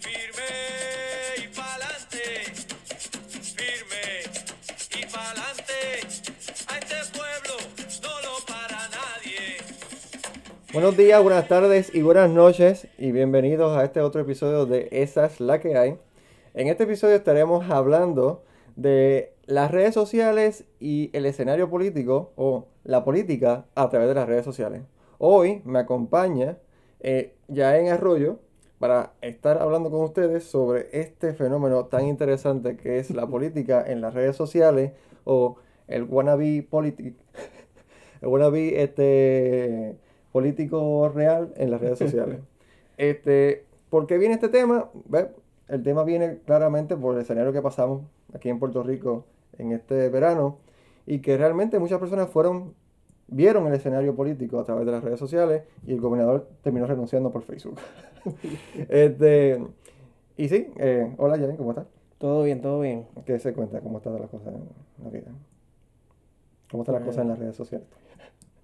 firme y pa'lante, firme y. A este pueblo no lo para nadie. Buenos días, buenas tardes y buenas noches y bienvenidos a este otro episodio de Esa es la que hay. En este episodio estaremos hablando de las redes sociales y el escenario político o la política a través de las redes sociales. Hoy me acompaña eh, Yaén Arroyo para estar hablando con ustedes sobre este fenómeno tan interesante que es la política en las redes sociales o el wannabe político, el wannabe este, político real en las redes sociales. Este, ¿Por qué viene este tema? Ve, El tema viene claramente por el escenario que pasamos aquí en Puerto Rico en este verano y que realmente muchas personas fueron vieron el escenario político a través de las redes sociales y el gobernador terminó renunciando por Facebook. este, y sí, eh, hola Jaren, ¿cómo estás? Todo bien, todo bien. ¿Qué se cuenta? ¿Cómo están las cosas en la vida? ¿Cómo están las cosas en las redes sociales?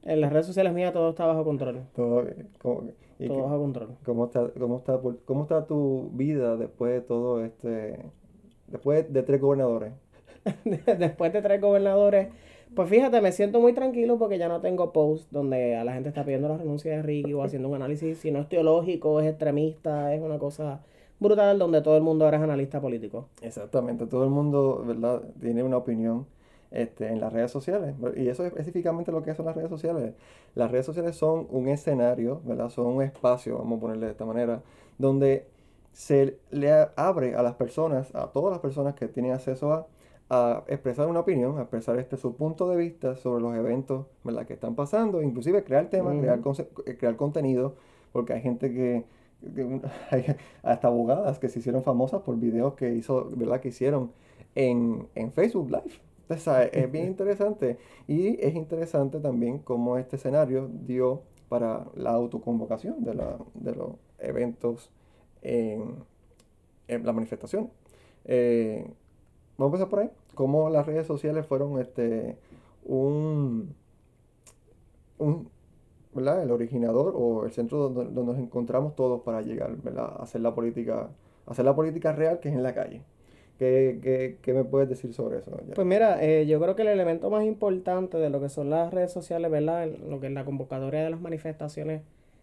En las redes sociales mías todo está bajo control. Todo bien. ¿Cómo, y Todo qué- bajo control. cómo está, cómo, está, ¿Cómo está tu vida después de todo este... Después de tres gobernadores? Después de tres gobernadores, pues fíjate, me siento muy tranquilo porque ya no tengo posts donde a la gente está pidiendo la renuncia de Ricky o haciendo un análisis, si no es teológico, es extremista, es una cosa brutal donde todo el mundo ahora es analista político. Exactamente, todo el mundo, ¿verdad? Tiene una opinión este, en las redes sociales. Y eso es específicamente lo que son las redes sociales. Las redes sociales son un escenario, ¿verdad? Son un espacio, vamos a ponerle de esta manera, donde se le abre a las personas, a todas las personas que tienen acceso a, a expresar una opinión, a expresar este, su punto de vista sobre los eventos, ¿verdad? que están pasando, inclusive crear temas, crear, conce- eh, crear contenido, porque hay gente que, hay hasta abogadas que se hicieron famosas por videos que hizo, ¿verdad? que hicieron en, en Facebook Live. Entonces, ¿sabes? es bien interesante. Y es interesante también cómo este escenario dio para la autoconvocación de, la, de los eventos en, en la manifestación. Eh, vamos a empezar por ahí. Cómo las redes sociales fueron este, un, un, ¿verdad? el originador o el centro donde, donde nos encontramos todos para llegar ¿verdad? a hacer la política, hacer la política real que es en la calle. ¿Qué, qué, qué me puedes decir sobre eso? Pues mira, eh, yo creo que el elemento más importante de lo que son las redes sociales, ¿verdad? Lo que es la convocatoria de las manifestaciones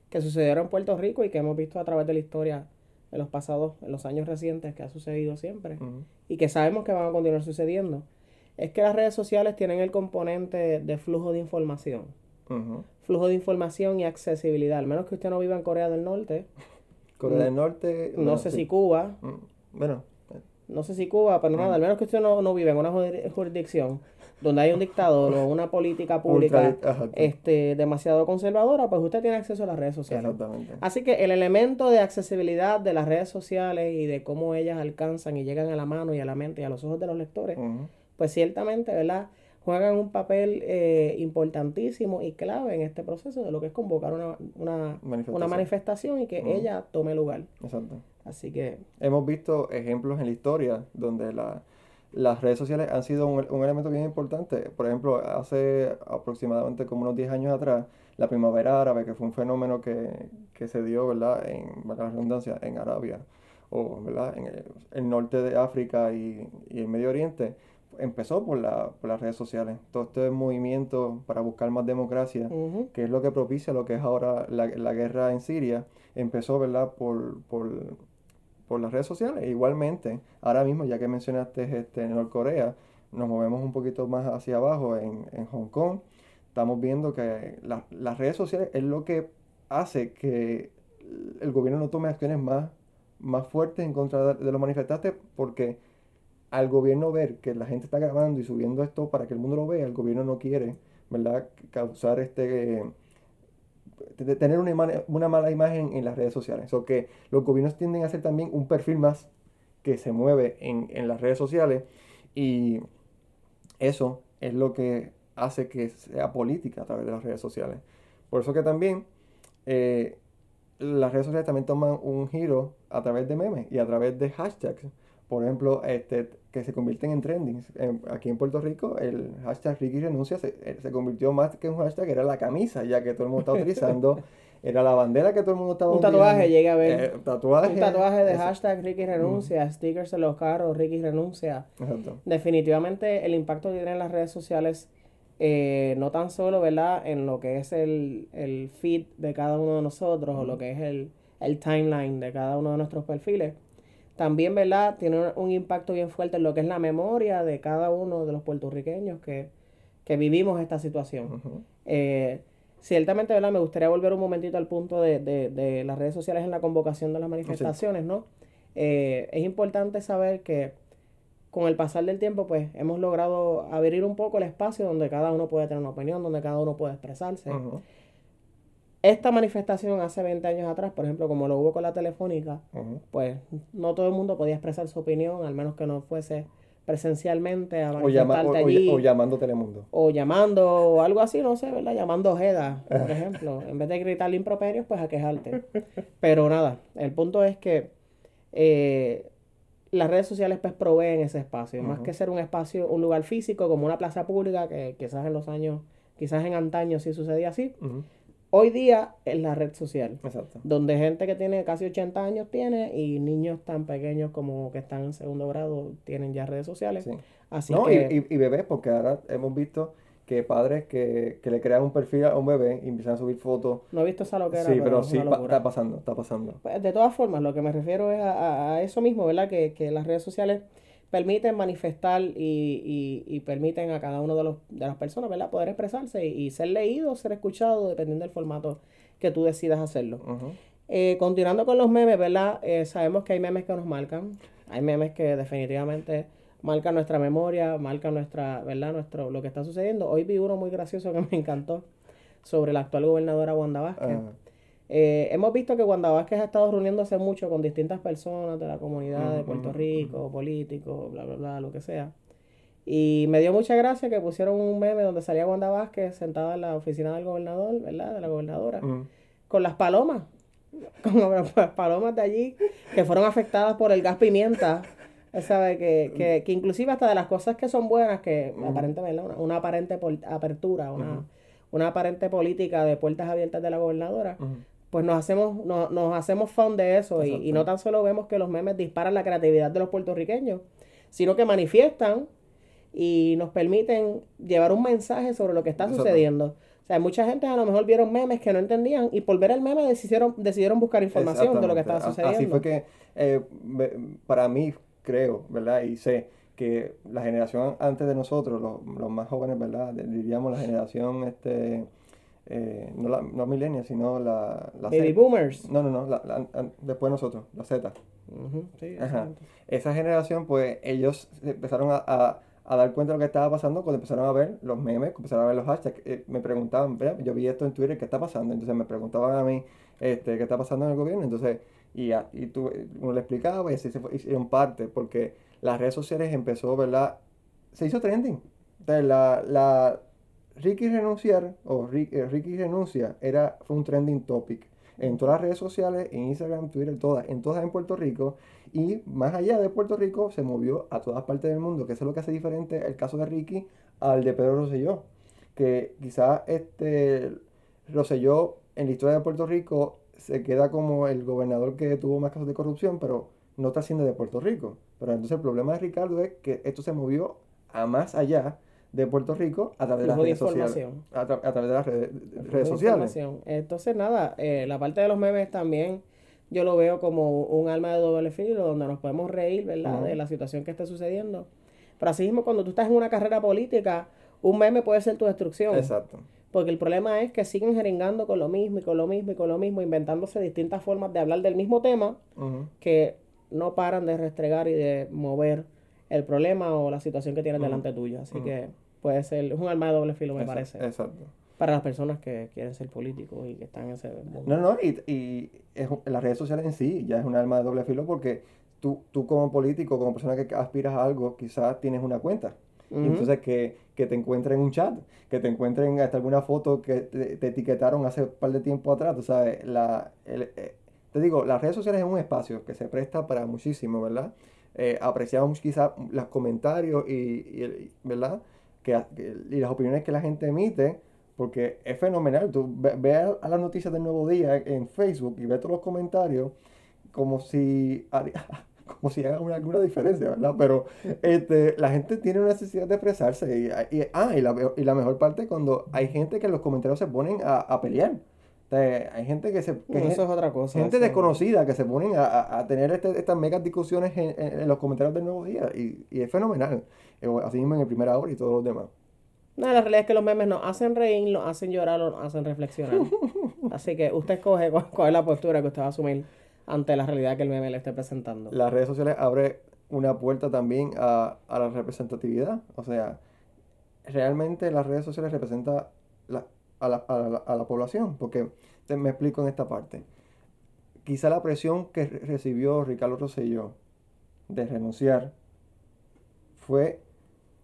que sucedieron en Puerto Rico y que hemos visto a través de la historia en los pasados, en los años recientes, que ha sucedido siempre. Y que sabemos que van a continuar sucediendo, es que las redes sociales tienen el componente de flujo de información. Flujo de información y accesibilidad. Al menos que usted no viva en Corea del Norte, Corea Mm, del Norte. no sé sí. si Cuba, Mm, Bueno, no sé si Cuba, pero nada, al menos que usted no, no vive en una juris- jurisdicción donde hay un dictador o una política pública ultra- este, demasiado conservadora, pues usted tiene acceso a las redes sociales. Exactamente. Así que el elemento de accesibilidad de las redes sociales y de cómo ellas alcanzan y llegan a la mano y a la mente y a los ojos de los lectores, pues ciertamente, ¿verdad? Juegan un papel eh, importantísimo y clave en este proceso de lo que es convocar una, una, Manifestación. una manifestación y que ella tome lugar. Exacto. Así que, Hemos visto ejemplos en la historia donde la- las redes sociales han sido un, un elemento bien importante. Por ejemplo, hace aproximadamente como unos 10 años atrás, la primavera árabe, que fue un fenómeno que, que se dio, ¿verdad? En, la redundancia, en Arabia, o, ¿verdad? En el, el norte de África y, y el Medio Oriente, empezó por, la, por las redes sociales. Todo este movimiento para buscar más democracia que es lo que propicia lo que es ahora la, la guerra en Siria, empezó, ¿verdad?, por, por, por las redes sociales. Igualmente, ahora mismo, ya que mencionaste este, Norcorea, nos movemos un poquito más hacia abajo en, en Hong Kong. Estamos viendo que la- las redes sociales es lo que hace que el gobierno no tome acciones más, más fuertes en contra de, de los manifestantes porque al gobierno ver que la gente está grabando y subiendo esto para que el mundo lo vea, el gobierno no quiere, ¿verdad?, causar este tener una, ima- una mala imagen en las redes sociales. O que los gobiernos tienden a hacer también un perfil más que se mueve en, en las redes sociales y eso es lo que hace que sea política a través de las redes sociales. Por eso que también eh, las redes sociales también toman un giro a través de memes y a través de hashtags. Por ejemplo, este, que se convierten en trending. En- aquí en Puerto Rico, el hashtag Ricky renuncia se, eh, se convirtió más que un hashtag, era la camisa, ya que todo el mundo está utilizando era la bandera que todo el mundo estaba Un tatuaje, a ver. Eh, tatuaje. Un tatuaje de hashtag Ricky renuncia, stickers en los carros, Ricky renuncia. Exacto. Definitivamente el impacto que tienen las redes sociales, eh, no tan solo, ¿verdad? En lo que es el, el feed de cada uno de nosotros o lo que es el, el timeline de cada uno de nuestros perfiles, también, ¿verdad? Tiene un, impacto bien fuerte en lo que es la memoria de cada uno de los puertorriqueños que, que vivimos esta situación. Eh, ciertamente, ¿verdad? Me gustaría volver un momentito al punto de, de, de las redes sociales en la convocación de las manifestaciones, ¿no? Eh, es importante saber que con el pasar del tiempo, pues hemos logrado abrir un poco el espacio donde cada uno puede tener una opinión, donde cada uno puede expresarse. Esta manifestación hace 20 años atrás, por ejemplo, como lo hubo con la telefónica, pues no todo el mundo podía expresar su opinión, al menos que no fuese presencialmente a O, llama- o- o- allí o llamando Telemundo. o llamando o algo así, no sé, ¿verdad? Llamando Ojeda, por ejemplo. En vez de gritarle improperios, pues a quejarte. Pero nada, el punto es que eh, las redes sociales pues proveen ese espacio. Más que ser un espacio, un lugar físico como una plaza pública, que quizás en los años, quizás en antaño sí sucedía así. Hoy día es la red social. Exacto. Donde gente que tiene casi 80 años tiene y niños tan pequeños como que están en segundo grado tienen ya redes sociales. Sí. Así No, que... y, y, y bebés, porque ahora hemos visto que padres que, que le crean un perfil a un bebé y empiezan a subir fotos. No he visto esa loquera, sí, pero es sí, pa- está pasando, está pasando. Pues, de todas formas, lo que me refiero es a, a- a eso mismo, ¿verdad? Que, que las redes sociales permiten manifestar y, y, y permiten a cada uno de, los, de las personas, ¿verdad? Poder expresarse y, y ser leído, ser escuchado, dependiendo del formato que tú decidas hacerlo. Eh, continuando con los memes, ¿verdad? Eh, sabemos que hay memes que nos marcan. Hay memes que definitivamente marcan nuestra memoria, marcan nuestra, ¿verdad? Nuestro, lo que está sucediendo. Hoy vi uno muy gracioso que me encantó sobre la actual gobernadora Wanda Vázquez. Ah, Eh, hemos visto que Wanda Vázquez ha estado reuniéndose mucho con distintas personas de la comunidad de Puerto Rico, políticos, bla, bla, bla, lo que sea. Y me dio mucha gracia que pusieron un meme donde salía Wanda Vázquez sentada en la oficina del gobernador, ¿verdad? De la gobernadora, con las palomas, con las palomas de allí que fueron afectadas por el gas pimienta. ¿Sabe? Que, que, que inclusive hasta de las cosas que son buenas, que aparentemente. Una, una aparente apertura, una, una aparente política de puertas abiertas de la gobernadora. Pues nos hacemos, no- nos hacemos fan de eso y, y no tan solo vemos que los memes disparan la creatividad de los puertorriqueños, sino que manifiestan y nos permiten llevar un mensaje sobre lo que está sucediendo. O sea, mucha gente a lo mejor vieron memes que no entendían y por ver el meme decidieron, decidieron buscar información de lo que estaba sucediendo. Así fue que, eh, para mí, creo, ¿verdad? Y sé que la generación antes de nosotros, los, los más jóvenes, ¿verdad? Diríamos la generación, este, eh, no, la, no millennials, sino la, la Baby Z. boomers. No, no, no, la- la- después nosotros, la Z. Ujú, sí, Ajá. Esa generación, pues, ellos empezaron a, a- a dar cuenta de lo que estaba pasando cuando empezaron a ver los memes, empezaron a ver los hashtags. eh, me preguntaban, "Mira, yo vi esto en Twitter, ¿qué está pasando? Entonces me preguntaban a mí, este, ¿qué está pasando en el gobierno? Entonces, y, a- y tú, uno le explicaba y así se fue, hicieron parte, porque las redes sociales empezó, ¿verdad? Se hizo trending. Entonces, la, la Ricky renunciar, o eh, Ricky renuncia, era, fue un trending topic. En todas las redes sociales, en Instagram, Twitter, todas, en todas en Puerto Rico. Y más allá de Puerto Rico, se movió a todas partes del mundo, que eso es lo que hace diferente el caso de Ricky al de Pedro Rosselló. Que quizás este Rosselló en la historia de Puerto Rico se queda como el gobernador que tuvo más casos de corrupción, pero no trasciende de Puerto Rico. Pero entonces el problema de Ricardo es que esto se movió a más allá de Puerto Rico a través de las redes sociales. A, tra- a través de las redes, redes de sociales. Entonces, nada, eh, la parte de los memes también yo lo veo como un arma de doble filo donde nos podemos reír, ¿verdad? De la situación que esté sucediendo. Pero así mismo, cuando tú estás en una carrera política, un meme puede ser tu destrucción. Exacto. Porque el problema es que siguen jeringando con lo mismo y con lo mismo y con lo mismo, inventándose distintas formas de hablar del mismo tema que no paran de restregar y de mover el problema o la situación que tienes delante tuya. Así que puede ser es un arma de doble filo, me Exacto, parece, Exacto. para las personas que quieren ser políticos y que están en ese mundo. No, no, y, y es las redes sociales en sí ya es un arma de doble filo porque tú, tú como político, como persona que aspiras a algo, quizás tienes una cuenta. Ujú. entonces que, que te encuentren en un chat, que te encuentren hasta alguna foto que te, te etiquetaron hace un par de tiempo atrás, tú sabes, la, el- eh, te digo, las redes sociales es un espacio que se presta para muchísimo, ¿verdad? Eh, apreciamos quizás los comentarios y, y ¿verdad? Que, y las opiniones que la gente emite, porque es fenomenal. Tú ve, ve a, las noticias del Nuevo Día en Facebook y ves todos los comentarios como si como si haga una- alguna diferencia, ¿verdad? Pero este, la gente tiene una necesidad de expresarse. Y, ah, y la, y la mejor parte cuando hay gente que en los comentarios se ponen a, a pelear. O sea, hay gente que se... que eso es otra cosa. gente eso- desconocida que se ponen a, a- a tener este- estas megas discusiones en, en- en los comentarios del Nuevo Día. Y, y es fenomenal. Eh, Así mismo en el primera hora y todos los demás. No, la realidad es que los memes nos hacen reír, nos hacen llorar o nos hacen reflexionar. Así que usted escoge cuál, cuál es la postura que usted va a asumir ante la realidad que el meme le esté presentando. Las redes sociales abren una puerta también a, a la representatividad. O sea, realmente las redes sociales representan a, la, a la- a la población. Porque te, me explico en esta parte. Quizá la presión que re- recibió Ricardo Rosselló de renunciar fue,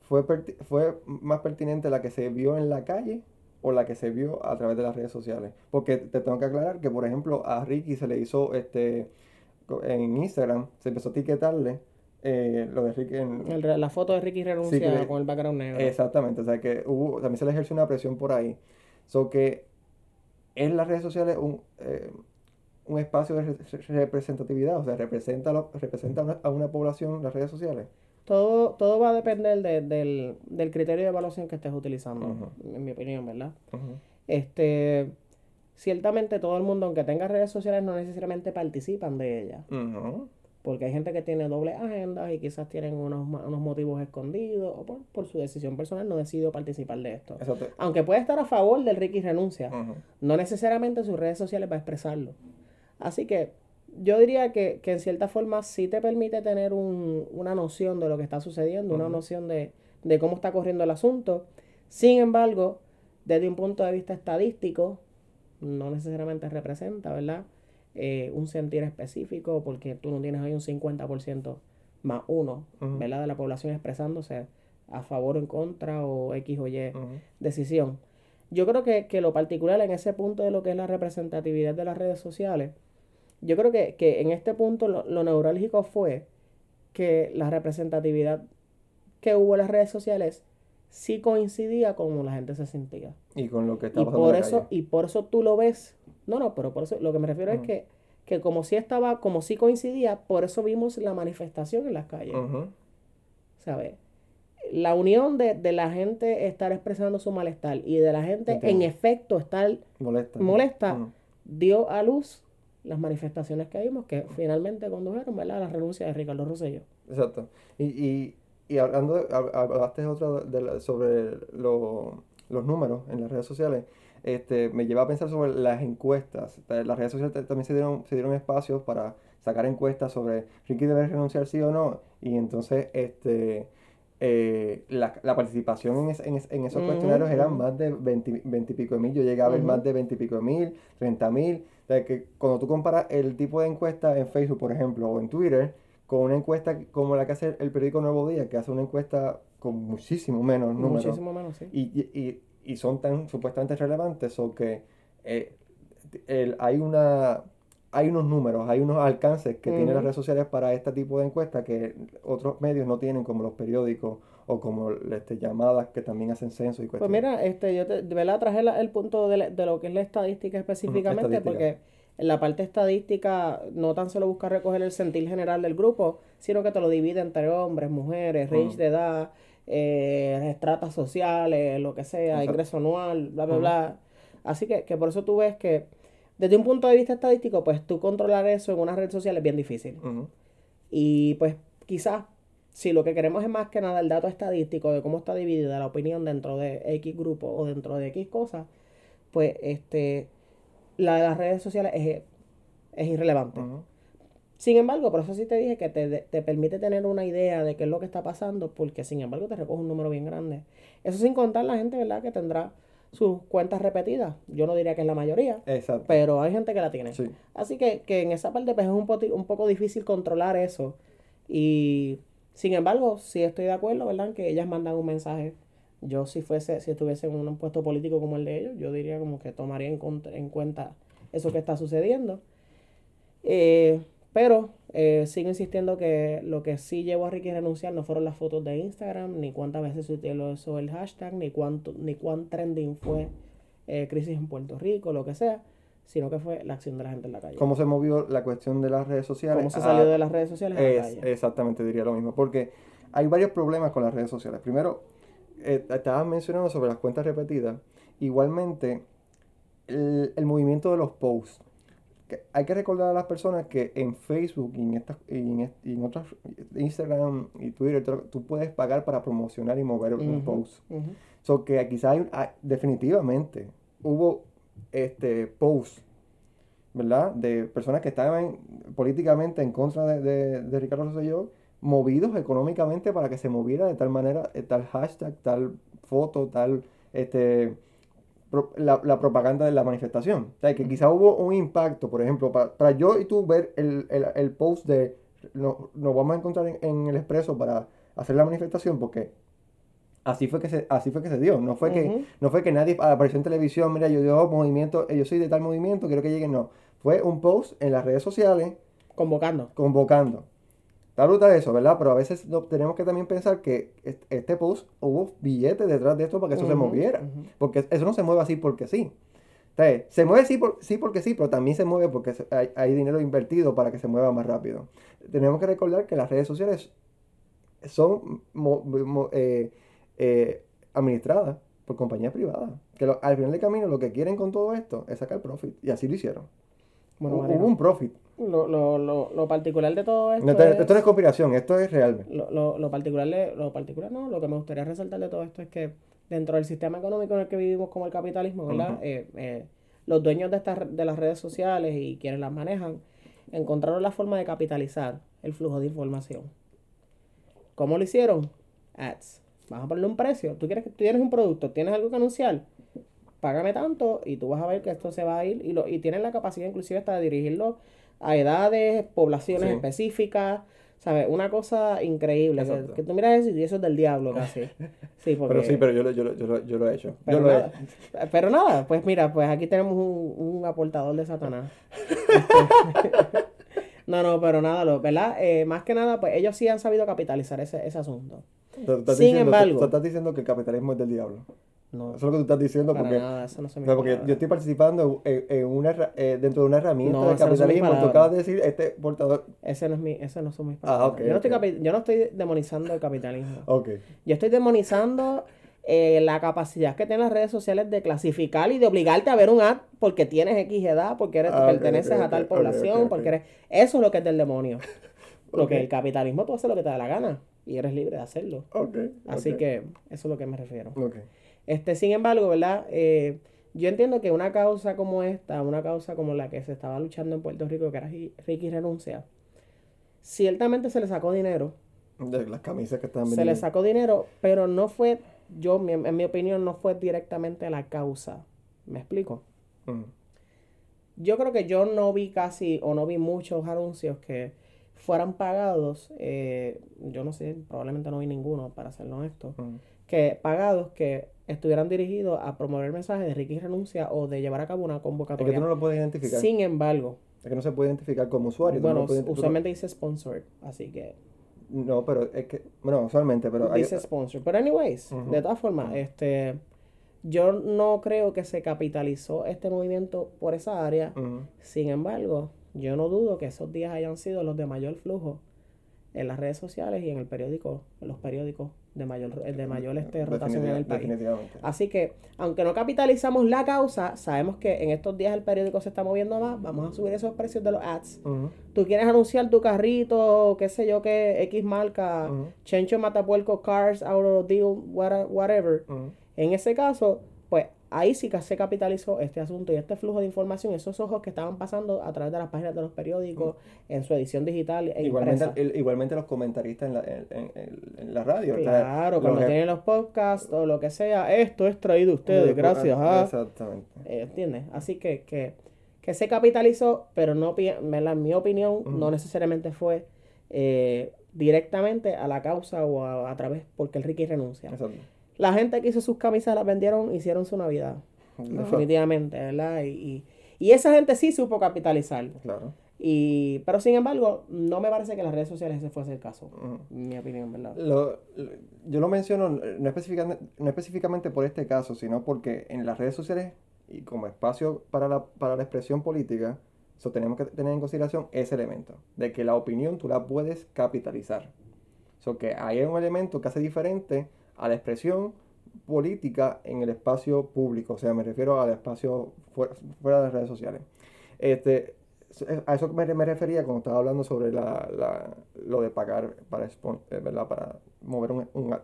fue, fue más pertinente la que se vio en la calle o la que se vio a través de las redes sociales. Porque te tengo que aclarar que, por ejemplo, a Ricky se le hizo este en Instagram, se empezó a etiquetarle eh, lo de Ricky en- El la foto de Ricky renuncia Sí, que- con el background negro. Exactamente, o sea que hubo, también se le ejerce una presión por ahí. So que en las redes sociales un, eh, un espacio de re- representatividad, o sea, representa, representa a una, a una población las redes sociales. Todo, todo va a depender de- del, del criterio de evaluación que estés utilizando, en mi opinión, ¿verdad? Este, ciertamente todo el mundo, aunque tenga redes sociales, no necesariamente participan de ellas. Ujú. Porque hay gente que tiene doble agenda y quizás tienen unos, unos motivos escondidos o por, por su decisión personal no decidió participar de esto. Aunque puede estar a favor del Ricky renuncia, no necesariamente sus redes sociales va a expresarlo. Así que yo diría que, que en cierta forma sí te permite tener un- una noción de lo que está sucediendo, una noción de, de cómo está corriendo el asunto. Sin embargo, desde un punto de vista estadístico, no necesariamente representa, ¿verdad? Eh, un sentir específico, porque tú no tienes ahí un 50% más uno. ¿verdad? De la población expresándose a favor o en contra o X o Y decisión. Yo creo que, que lo particular en ese punto de lo que es la representatividad de las redes sociales, yo creo que, que en este punto lo, lo neurálgico fue que la representatividad que hubo en las redes sociales sí coincidía con cómo la gente se sentía. Y con lo que está Y por en la eso, calle. y por eso tú lo ves. No, no, pero por eso lo que me refiero es que, que como sí estaba, como sí coincidía, por eso vimos la manifestación en las calles. ¿sabes? La unión de, de la gente estar expresando su malestar y de la gente en efecto estar Molesta. dio a luz las manifestaciones que vimos que finalmente condujeron ¿verdad? a la renuncia de Ricardo Rosselló. Exacto. Y, y, y hablando, hablaste otro de la- sobre lo- los números en las redes sociales, este, me lleva a pensar sobre las encuestas. Las redes sociales ta- también se dieron, se dieron espacios para sacar encuestas sobre Ricky debe renunciar sí o no. Y entonces este, eh, la, la participación en, es- en, es- en esos cuestionarios ujú. más de 20, 20 y pico de mil. Yo llegué a ver más de 20 y pico de mil, 30 mil. O sea, que cuando tú comparas el tipo de encuesta en Facebook, por ejemplo, o en Twitter, con una encuesta como la que hace el periódico Nuevo Día, que hace una encuesta con muchísimo menos números Muchísimo menos, sí. y, y, y- y son tan supuestamente relevantes o que eh, el- hay una hay unos números, hay unos alcances que tienen las redes sociales para este tipo de encuestas que otros medios no tienen, como los periódicos o como este, llamadas que también hacen censo y Pues cuestiones. mira, este, yo te, de verdad traje la- el punto de, la- de lo que es la estadística específicamente, estadística. porque en la parte estadística no tan solo busca recoger el sentir general del grupo, sino que te lo divide entre hombres, mujeres, range Ujú. de edad, eh, estratas sociales, lo que sea, Exacto. ingreso anual, bla, bla, bla. Así que, que por eso tú ves que desde un punto de vista estadístico, pues tú controlar eso en una red social es bien difícil. Y pues quizás si lo que queremos es más que nada el dato estadístico de cómo está dividida la opinión dentro de X grupo o dentro de X cosas, pues este la de las redes sociales es, es irrelevante. Sin embargo, por eso sí te dije que te, te permite tener una idea de qué es lo que está pasando, porque sin embargo te recoge un número bien grande. Eso sin contar la gente, ¿verdad?, que tendrá sus cuentas repetidas. Yo no diría que es la mayoría, Exacto. pero hay gente que la tiene. Sí. Así que, que en esa parte pues, es un, poti- un poco difícil controlar eso. Y sin embargo, sí estoy de acuerdo, ¿verdad? Que ellas mandan un mensaje. Yo si fuese, si estuviese en un puesto político como el de ellos, yo diría como que tomaría en, en cuenta eso que está sucediendo. Eh, pero eh, sigo insistiendo que lo que sí llevó a Ricky a renunciar no fueron las fotos de Instagram, ni cuántas veces se utilizó el hashtag, ni cuánto, ni cuán trending fue eh, crisis en Puerto Rico, lo que sea, sino que fue la acción de la gente en la calle. ¿Cómo se movió la cuestión de las redes sociales? ¿Cómo se salió de las redes sociales a la Es- calle? exactamente, diría lo mismo. Porque hay varios problemas con las redes sociales. Primero, eh, estabas mencionando sobre las cuentas repetidas. Igualmente, el, el movimiento de los posts. Que hay que recordar a las personas que en Facebook y en, estas, y en, y en otras, Instagram y Twitter, tú- puedes pagar para promocionar y mover un post. ujú. So que quizás hay, hay- definitivamente hubo este posts, ¿verdad? De personas que estaban políticamente en contra de, de, de Ricardo Rosselló, movidos económicamente para que se moviera de tal manera, eh, tal hashtag, tal foto, tal este la, la propaganda de la manifestación. O sea, que quizás hubo un impacto, por ejemplo, para, para yo y tú ver el, el, el post de no- nos vamos a encontrar en, en el expreso para hacer la manifestación, porque así fue que se, así fue que se dio. No fue que, no fue que nadie apareció en televisión, mira, yo, yo movimiento, eh, yo soy de tal movimiento, quiero que lleguen. No. Fue un post en las redes sociales Convocando. convocando. Está brutal eso, ¿verdad? Pero a veces no- tenemos que también pensar que est- este post hubo billetes detrás de esto para que eso se moviera. Porque eso no se mueve así porque sí. Sea, se mueve sí, por- sí porque sí, pero también se mueve porque hay, hay dinero invertido para que se mueva más rápido. Tenemos que recordar que las redes sociales son mo- mo- eh, eh, administradas por compañías privadas. Que lo- al final del camino lo que quieren con todo esto es sacar profit. Y así lo hicieron. Bueno, Hubo un profit. Lo, lo, lo, lo particular de todo esto No, esto, es... esto no es conspiración, esto es real. Lo, lo, lo particular, de- lo particular no, lo que me gustaría resaltar de todo esto es que dentro del sistema económico en el que vivimos como el capitalismo, ¿verdad? Eh, eh, los dueños de, estas, de las redes sociales y quienes las manejan encontraron la forma de capitalizar el flujo de información. ¿Cómo lo hicieron? Ads. Vas a ponerle un precio. Tú quieres que tú tienes un producto, tienes algo que anunciar, págame tanto y tú vas a ver que esto se va a ir y, lo, y tienen la capacidad inclusive hasta de dirigirlo a edades, poblaciones Sí. específicas, ¿sabes? Una cosa increíble. Que, que tú miras eso y eso es del diablo casi. Sí, porque, Pero sí, pero yo, lo- yo, lo- yo, lo- yo lo he hecho. pero yo lo he nada, hecho. pero nada, pues mira, pues aquí tenemos un, un aportador de Satanás. no, no, pero nada, lo, ¿verdad? Eh, más que nada, pues ellos sí han sabido capitalizar ese, ese asunto. Sin diciendo, tú- embargo- tú estás diciendo que el capitalismo es del diablo. No, Eso es lo que tú estás diciendo para porque, nada, eso no se me o sea, porque yo estoy participando en, en una, eh, dentro de una herramienta No, no mis capitalismo. Tú acabas de decir, este portador... Ese no es mi, ese no son mis Ah, palabras. ok, yo, no estoy yo no estoy demonizando el capitalismo. Ok. Yo estoy demonizando eh, la capacidad que tienen las redes sociales de clasificar y de obligarte a ver un ad porque tienes X edad, porque eres, Ah, perteneces a tal población, porque eres... Eso es lo que es del demonio. Porque Ok. el capitalismo tú haces lo que te da la gana y eres libre de hacerlo. Así que eso es lo que me refiero. Este, sin embargo, ¿verdad? Eh, yo entiendo que una causa como esta, una causa como la que se estaba luchando en Puerto Rico, que era Ri- Ricky Renuncia, ciertamente se le sacó dinero, De las camisas que están se le sacó dinero, pero no fue, yo, mi- en mi opinión, no fue directamente la causa. ¿Me explico? Mm. Yo creo que yo no vi casi o no vi muchos anuncios que fueran pagados, eh, yo no sé, probablemente no vi ninguno, para ser honesto, Mm. Que pagados que estuvieran dirigidos a promover el mensaje de Ricky renuncia o de llevar a cabo una Es convocatoria. que tú no lo puedes identificar. Sin embargo, Es que no se puede identificar como usuario. bueno, no- usualmente dice sponsored, así que No, pero es que... Bueno, usualmente, pero... hay- dice sponsor. Pero anyways, de todas formas, este yo no creo que se capitalizó este movimiento por esa área. Sin embargo, yo no dudo que esos días hayan sido los de mayor flujo en las redes sociales y en el periódico, en los periódicos de mayor de mayor este, rotación en el país. Así que, aunque no capitalizamos la causa, sabemos que en estos días el periódico se está moviendo más, vamos a subir esos precios de los ads. Ujú. Tú quieres anunciar tu carrito, qué sé yo, qué X marca, Ujú. Chencho Matapuerco Cars, Auto Deal, whatever. Ujú. En ese caso, ahí sí que se capitalizó este asunto y este flujo de información, esos ojos que estaban pasando a través de las páginas de los periódicos, en su edición digital e Igualmente, el- igualmente los comentaristas en la, en, en- en- la radio. Claro, cuando tienen los podcasts o lo que sea, esto es traído a ustedes, gracias ah, a... Exactamente. Eh, ¿Entiendes? Así que, que, que se capitalizó, pero no, en mi opinión, no necesariamente fue eh, directamente a la causa o a, a través porque el Ricky renuncia. Exacto. La gente que hizo sus camisas las vendieron, hicieron su Navidad, definitivamente, ¿verdad? Y, y, y esa gente sí supo capitalizar. Claro. Y, pero sin embargo, no me parece que las redes sociales ese fuese el caso, en mi opinión, ¿verdad? Lo- lo- yo lo menciono no específicamente, no específicamente por este caso, sino porque en las redes sociales y como espacio para la, para la expresión política, tenemos que tener en consideración ese elemento, de que la opinión tú la puedes capitalizar. So que hay un elemento que hace diferente a la expresión política en el espacio público, o sea, me refiero al espacio fuera, de las redes sociales. Este, a eso me, me refería cuando estaba hablando sobre la, la- lo de pagar para, eh, ¿verdad? para mover un, un ad.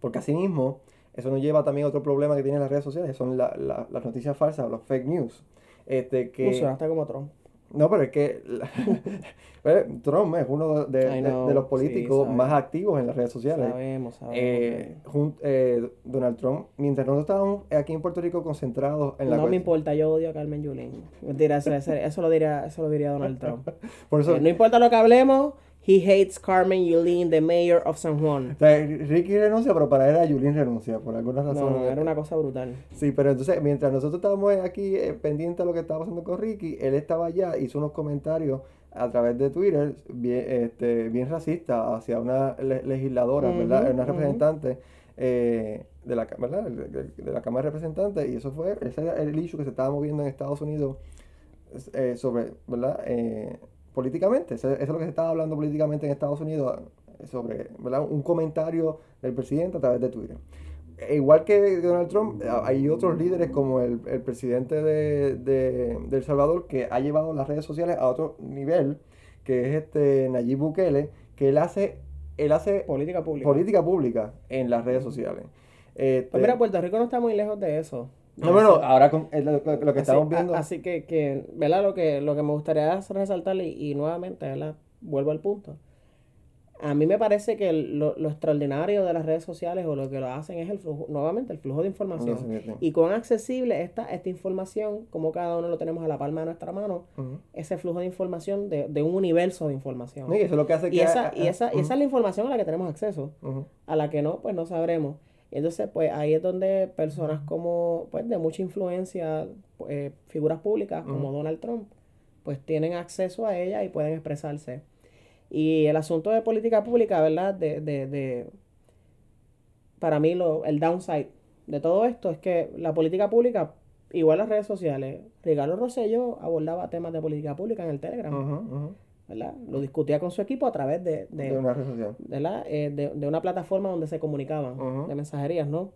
Porque asimismo, eso nos lleva también a otro problema que tienen las redes sociales, son la- la- las noticias falsas, los fake news. Este, que, Funcionaste como Trump. No, pero es que Trump es uno de, de- know, de los sí, políticos sabe. más activos en las redes sociales. Sabemos, sabemos. Eh, jun- eh, Donald Trump, mientras nosotros estábamos aquí en Puerto Rico concentrados en la no me cuest- importa, yo odio a Carmen Yulín. Mentira, eso, eso, eso lo diría, eso lo diría Donald Trump. Por eso, Eh, no importa lo que hablemos, he hates Carmen Yulín, the mayor of San Juan. o sea, Ricky renuncia, pero para él a Yulín renuncia, por alguna razón. No, era una cosa brutal. Sí, pero entonces, mientras nosotros estábamos aquí eh, pendientes de lo que estaba pasando con Ricky, él estaba allá, hizo unos comentarios a través de Twitter bien, este, bien racistas hacia una le- legisladora, ¿verdad? Ujú, Una ujú. representante eh, de, la, ¿verdad? De, la Cámara de Representantes, y eso fue, ese era el issue que se estaba moviendo en Estados Unidos eh, sobre, ¿verdad? Políticamente, eso, eso es lo que se estaba hablando políticamente en Estados Unidos eh, sobre, ¿verdad? Un comentario del presidente a través de Twitter. E Igual que Donald Trump, hay otros líderes como el, el presidente de, de, de El Salvador que ha llevado las redes sociales a otro nivel, que es este Nayib Bukele, que él hace, él hace Política pública. política pública en las redes sociales. Este, Pues mira, Puerto Rico no está muy lejos de eso. No, bueno, ahora con lo, lo- lo que estamos a- viendo... Así, que, que, ¿verdad? Lo que, lo que me gustaría resaltar, y, y nuevamente, ¿verdad? Vuelvo al punto. A mí me parece que lo, lo extraordinario de las redes sociales o lo que lo hacen es el flujo, nuevamente, el flujo de información. Sí. Y cuán accesible está esta información, como cada uno lo tenemos a la palma de nuestra mano, ese flujo de información de, de un universo de información. Y eso es lo que hace que... Y esa, y, esa, es la información a la que tenemos acceso a la que no, pues no sabremos. Y entonces, pues ahí es donde personas como, pues de mucha influencia, eh, figuras públicas como. Donald Trump, pues tienen acceso a ella y pueden expresarse. Y el asunto de política pública, ¿verdad? De, de, de, para mí lo, el downside de todo esto es que la política pública, igual las redes sociales, Ricardo Rosselló abordaba temas de política pública en el Telegram, Ujú, ujú. ¿Verdad? Lo discutía con su equipo a través de, de, De una red social. ¿verdad? Eh, de, de una plataforma donde se comunicaban, de mensajerías, ¿no?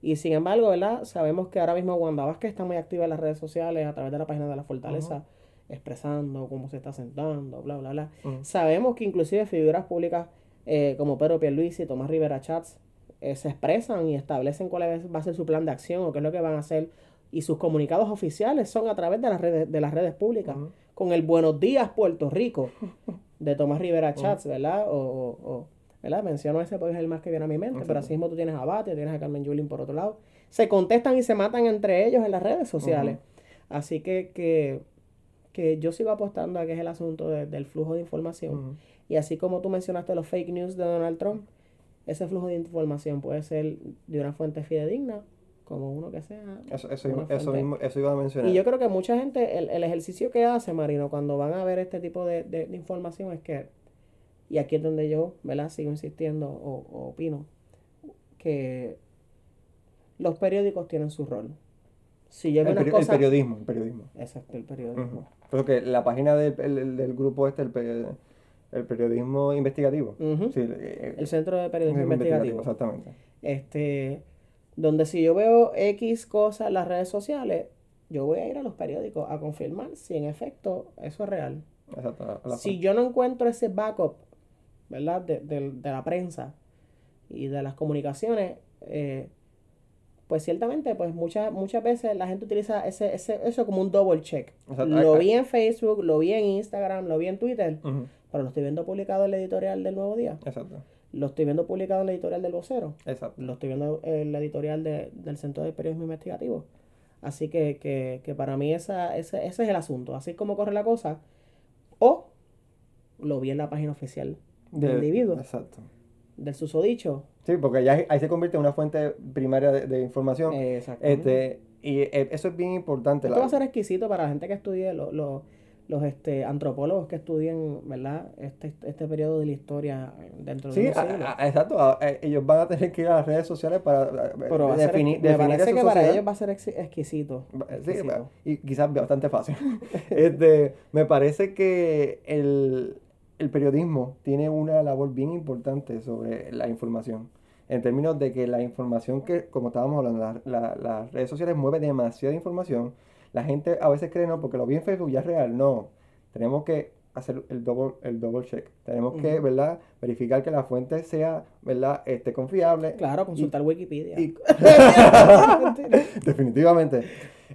Y sin embargo, ¿verdad? Sabemos que ahora mismo Wanda Vázquez está muy activa en las redes sociales a través de la página de la Fortaleza, expresando cómo se está sentando, bla, bla, bla. Sabemos que inclusive figuras públicas eh, como Pedro Pierluisi y Tomás Rivera Chats eh, se expresan y establecen cuál es- va a ser su plan de acción o qué es lo que van a hacer. Y sus comunicados oficiales son a través de las redes, de las redes públicas. Con el Buenos Días Puerto Rico de Tomás Rivera Chats, ¿verdad? O, o- o, ¿verdad? Menciono ese porque es el más que viene a mi mente, pero así mismo tú tienes a Batia, tienes a Carmen Yulín por otro lado. Se contestan y se matan entre ellos en las redes sociales. Así que, que, que yo sigo apostando a que es el asunto de- del flujo de información. Y así como tú mencionaste los fake news de Donald Trump, ese flujo de información puede ser de una fuente fidedigna, como uno que sea. Eso, eso, una eso mismo, eso iba a mencionar. Y yo creo que mucha gente, el, el ejercicio que hace, Marino, cuando van a ver este tipo de, de- de información es que, y aquí es donde yo, ¿verdad? Sigo insistiendo o, o opino, que los periódicos tienen su rol. Si yo el, peri- el periodismo, el periodismo. Exacto, el periodismo. Ujú. Pero que la página del, el- el- del grupo este, el, pe- el periodismo investigativo. Sí, El Centro de Periodismo periodismo Investigativo. Exactamente. Este, donde si yo veo X cosas en las redes sociales, yo voy a ir a los periódicos a confirmar si en efecto eso es real. Exacto. Si yo no encuentro ese backup, ¿verdad? De, de- de la prensa y de las comunicaciones, eh, pues ciertamente, pues muchas, muchas veces la gente utiliza ese, ese, eso como un double check. Exacto. Lo vi en Facebook, lo vi en Instagram, lo vi en Twitter, pero lo estoy viendo publicado en la editorial del Nuevo Día. Exacto. Lo estoy viendo publicado en la editorial del Vocero. Exacto. Lo estoy viendo en la editorial de- del Centro de Periodismo Investigativo. Así que, que, que para mí esa, ese, ese es el asunto. Así es como corre la cosa. O lo vi en la página oficial del De- individuo, Exacto. del susodicho. Sí, porque ya ahí se convierte en una fuente primaria de, de información. Exactamente. este, y eh, eso es bien importante. Esto la- va a ser exquisito para la gente que estudie lo- lo- los este, antropólogos que estudien, ¿verdad? Este, este periodo de la historia dentro de Sí, siglos. a- exacto. a- a- ellos van a tener que ir a las redes sociales para eh, Pero a ser definir, me definir parece que para ellos va a ser exquisito. Sí, y quizás bastante fácil. este, me parece que el, el periodismo tiene una labor bien importante sobre la información. En términos de que la información que, como estábamos hablando, la- la- las redes sociales mueven demasiada información. La gente a veces cree, no, porque lo vi en Facebook ya es real. No, tenemos que hacer el double, el double check. Tenemos que. ¿verdad? Verificar que la fuente sea, ¿verdad? Este, confiable. Claro, consultar Wikipedia. Y- Definitivamente.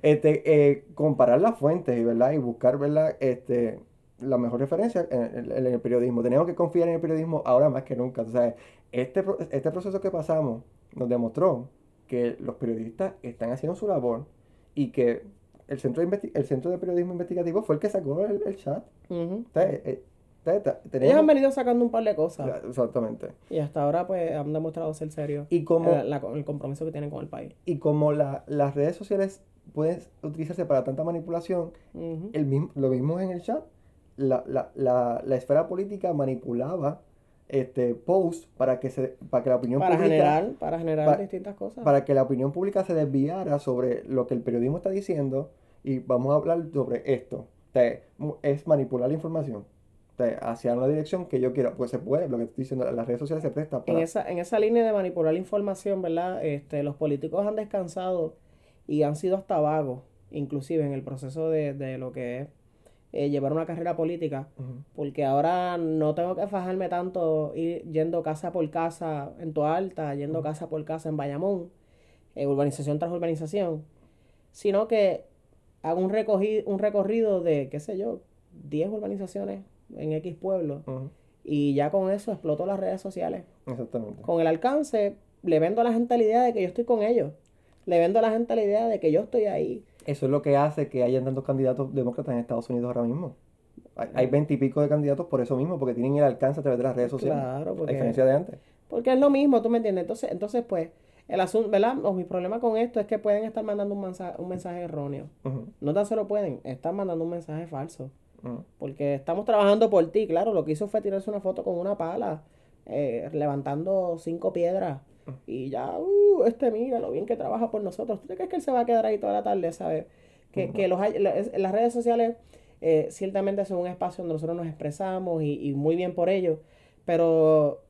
Este, eh, comparar las fuentes y, ¿verdad? y buscar ¿verdad? Este, la mejor referencia en, el periodismo. Tenemos que confiar en el periodismo ahora más que nunca. O sea, este, este proceso que pasamos nos demostró que los periodistas están haciendo su labor y que el centro de, el centro de periodismo investigativo fue el que sacó el, el chat. Eh, eh, Ellos han venido sacando un par de cosas. Exactamente. Y hasta ahora pues han demostrado ser serios. Y como, la- el compromiso que tienen con el país. y como la- las redes sociales pueden utilizarse para tanta manipulación, el mismo, lo vimos en el chat, la, la, la, la esfera política manipulaba este posts para que se para que la opinión Para pública generar, para generar distintas cosas. para que la opinión pública se desviara sobre lo que el periodismo está diciendo y vamos a hablar sobre esto. Mu- es manipular la información sea, hacia una dirección que yo quiero. Pues se puede, lo que estoy diciendo, las redes sociales se prestan En esa, en esa línea de manipular la información, ¿verdad? Este, los políticos han descansado y han sido hasta vagos, inclusive en el proceso de, de lo que es eh, llevar una carrera política, porque ahora no tengo que fajarme tanto ir yendo casa por casa en Toalta, yendo casa por casa en Bayamón, eh, urbanización tras urbanización, sino que hago un, recogi- un recorrido de, qué sé yo, 10 urbanizaciones en X pueblo, y ya con eso exploto las redes sociales Exactamente. con el alcance, le vendo a la gente la idea de que yo estoy con ellos. Le vendo a la gente la idea de que yo estoy ahí. Eso es lo que hace que hayan tantos candidatos demócratas en Estados Unidos ahora mismo. Hay- veintipico de candidatos por eso mismo, porque tienen el alcance a través de las redes sociales. Claro, A porque, diferencia de antes. porque es lo mismo, ¿tú me entiendes? Entonces, entonces pues, el asunto, ¿verdad? O mi problema con esto es que pueden estar mandando un mensaje, un mensaje erróneo. No tan solo pueden, están mandando un mensaje falso. Porque estamos trabajando por ti, claro, lo que hizo fue tirarse una foto con una pala, eh, levantando cinco piedras. Y ya, uh, este mira lo bien que trabaja por nosotros. ¿Tú te crees que él se va a quedar ahí toda la tarde, sabes? Que, que los las redes sociales eh, ciertamente son un espacio donde nosotros nos expresamos y, y muy bien por ello, pero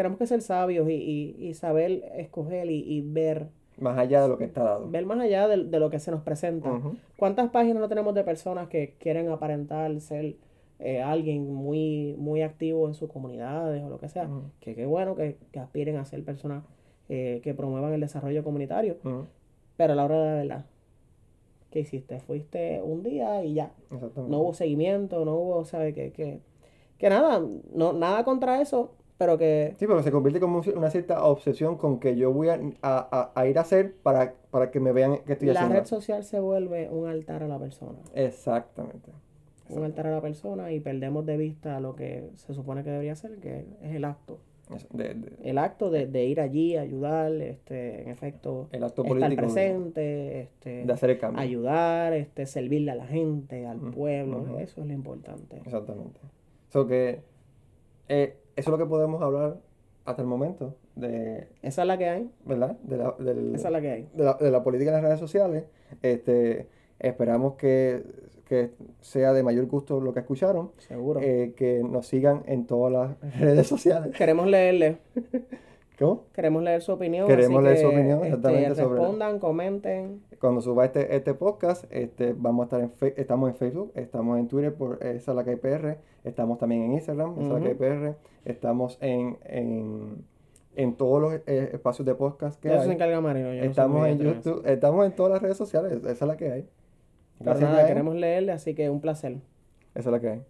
tenemos que ser sabios y, y- y saber escoger y, y ver, Más allá de lo que está dado. ver más allá de, de lo que se nos presenta. ¿Cuántas páginas no tenemos de personas que quieren aparentar ser eh, alguien muy, muy activo en sus comunidades o lo que sea? Ujú. Que qué bueno que, que aspiren a ser personas eh, que promuevan el desarrollo comunitario, pero a la hora de la verdad, ¿qué hiciste? Fuiste un día y ya. Exactamente. No hubo seguimiento, no hubo, ¿sabes? Que, que, que nada, no, nada contra eso, pero que Sí, pero se convierte como una cierta obsesión con que yo voy a, a- a- ir a hacer para, para que me vean que estoy la haciendo. red social se vuelve un altar a la persona. Exactamente. Un altar a la persona y perdemos de vista lo que se supone que debería ser, que es el acto. Es- de- de- el acto de, de ir allí, ayudar, este, en efecto, el acto estar presente, este, de hacer el cambio. ayudar, este, servirle a la gente, al pueblo, eso es lo importante. Exactamente. So que eh, eso es lo que podemos hablar hasta el momento de, Esa es la que hay, ¿verdad? De la, del- esa es la que hay. de la, de la política en las redes sociales. Este, esperamos que, que sea de mayor gusto lo que escucharon. Seguro. eh, que nos sigan en todas las redes sociales. Queremos leerle, ¿Cómo? queremos leer su opinión. Queremos así leer su opinión, este, exactamente, sobre- respondan, comenten. Cuando suba este, este podcast, este, vamos a estar en Fe- estamos en Facebook, estamos en Twitter por esa la que hay PR, estamos también en Instagram, esa la que hay PR, estamos en, en, en todos los eh, espacios de podcast que eso se hay. encarga Marino. yo Estamos en eso. YouTube, estamos en todas las redes sociales, esa es la que hay. Pero nada, queremos leerle, así que un placer. Esa es la que hay.